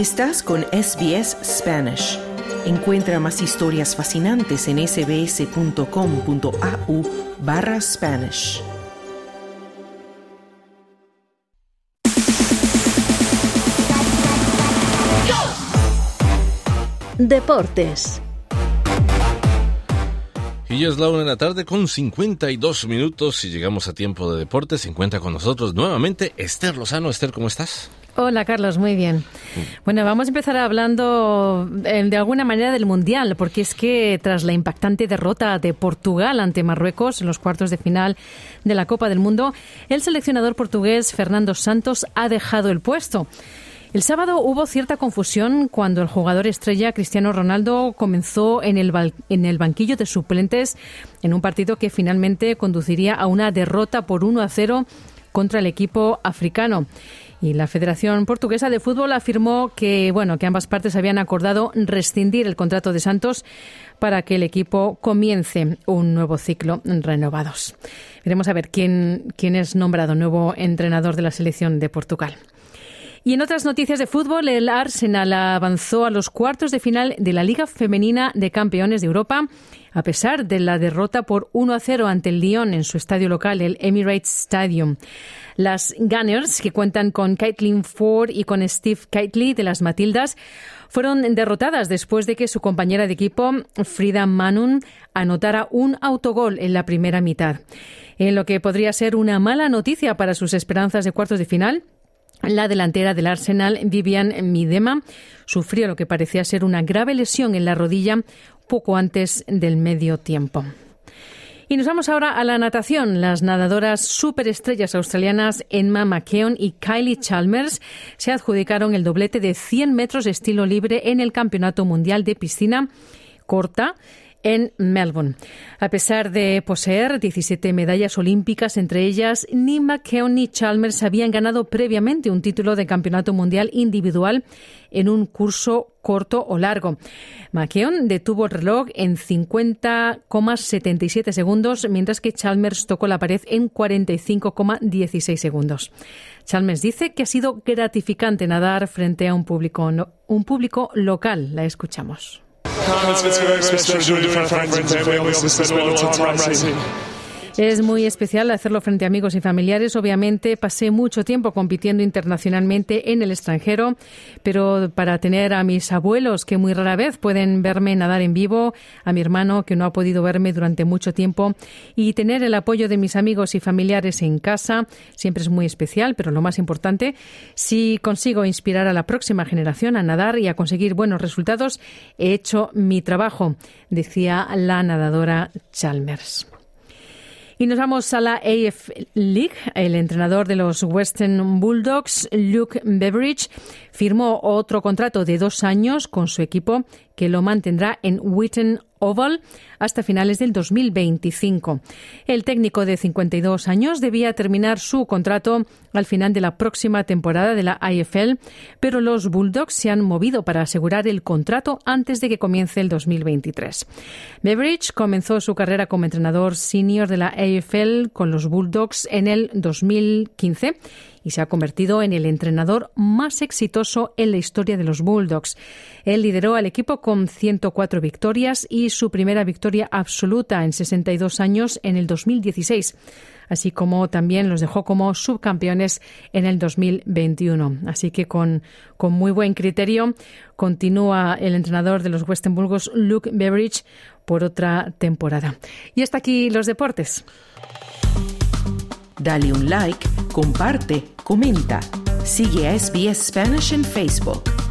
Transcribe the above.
Estás con SBS Spanish. Encuentra más historias fascinantes en sbs.com.au barra Spanish. Deportes. Y ya es la una de la tarde con 52 minutos y llegamos a tiempo de deportes. Se encuentra con nosotros nuevamente Esther Lozano. Esther, ¿cómo estás? Hola Carlos, muy bien. Bueno, vamos a empezar hablando eh, de alguna manera del Mundial, porque es que tras la impactante derrota de Portugal ante Marruecos en los cuartos de final de la Copa del Mundo, el seleccionador portugués Fernando Santos ha dejado el puesto. El sábado hubo cierta confusión cuando el jugador estrella Cristiano Ronaldo comenzó en el, banquillo de suplentes en un partido que finalmente conduciría a una derrota por 1 a 0 contra el equipo africano. Y la Federación Portuguesa de Fútbol afirmó que, bueno, que ambas partes habían acordado rescindir el contrato de Santos para que el equipo comience un nuevo ciclo renovados. Veremos a ver quién, quién es nombrado nuevo entrenador de la selección de Portugal. Y en otras noticias de fútbol, el Arsenal avanzó a los cuartos de final de la Liga Femenina de Campeones de Europa a pesar de la derrota por 1 a 0 ante el Lyon en su estadio local, el Emirates Stadium. Las Gunners, que cuentan con Caitlin Ford y con Steve Keightley de las Matildas, fueron derrotadas después de que su compañera de equipo, Frida Manun, anotara un autogol en la primera mitad. En lo que podría ser una mala noticia para sus esperanzas de cuartos de final, la delantera del Arsenal, Vivian Midema, sufrió lo que parecía ser una grave lesión en la rodilla poco antes del medio tiempo. Y nos vamos ahora a la natación. Las nadadoras superestrellas australianas Emma McKeon y Kylie Chalmers se adjudicaron el doblete de 100 metros estilo libre en el Campeonato Mundial de Piscina Corta en Melbourne. A pesar de poseer 17 medallas olímpicas, entre ellas ni McKeown ni Chalmers habían ganado previamente un título de campeonato mundial individual en un curso corto o largo. McKeown detuvo el reloj en 50,77 segundos, mientras que Chalmers tocó la pared en 45,16 segundos. Chalmers dice que ha sido gratificante nadar frente a un un público local. La escuchamos. Carmen's very special to doing different friends and family. we obviously spend a lot of time racing. Es muy especial hacerlo frente a amigos y familiares. Obviamente pasé mucho tiempo compitiendo internacionalmente en el extranjero, pero para tener a mis abuelos que muy rara vez pueden verme nadar en vivo, a mi hermano que no ha podido verme durante mucho tiempo y tener el apoyo de mis amigos y familiares en casa siempre es muy especial, pero lo más importante, si consigo inspirar a la próxima generación a nadar y a conseguir buenos resultados, he hecho mi trabajo, decía la nadadora Chalmers. Y nos vamos a la AF League. El entrenador de los Western Bulldogs, Luke Beveridge, firmó otro contrato de dos años con su equipo que lo mantendrá en Witten Oval hasta finales del 2025. El técnico de 52 años debía terminar su contrato al final de la próxima temporada de la IFL, pero los Bulldogs se han movido para asegurar el contrato antes de que comience el 2023. Beveridge comenzó su carrera como entrenador senior de la AFL con los Bulldogs en el 2015 y se ha convertido en el entrenador más exitoso en la historia de los Bulldogs. Él lideró al equipo con 104 victorias y su primera victoria absoluta en 62 años en el 2016 así como también los dejó como subcampeones en el 2021. Así que con, con muy buen criterio continúa el entrenador de los Western Bulldogs, Luke Beveridge, por otra temporada. Y hasta aquí los deportes. Dale un like, comparte, comenta. Sigue a SBS Spanish en Facebook.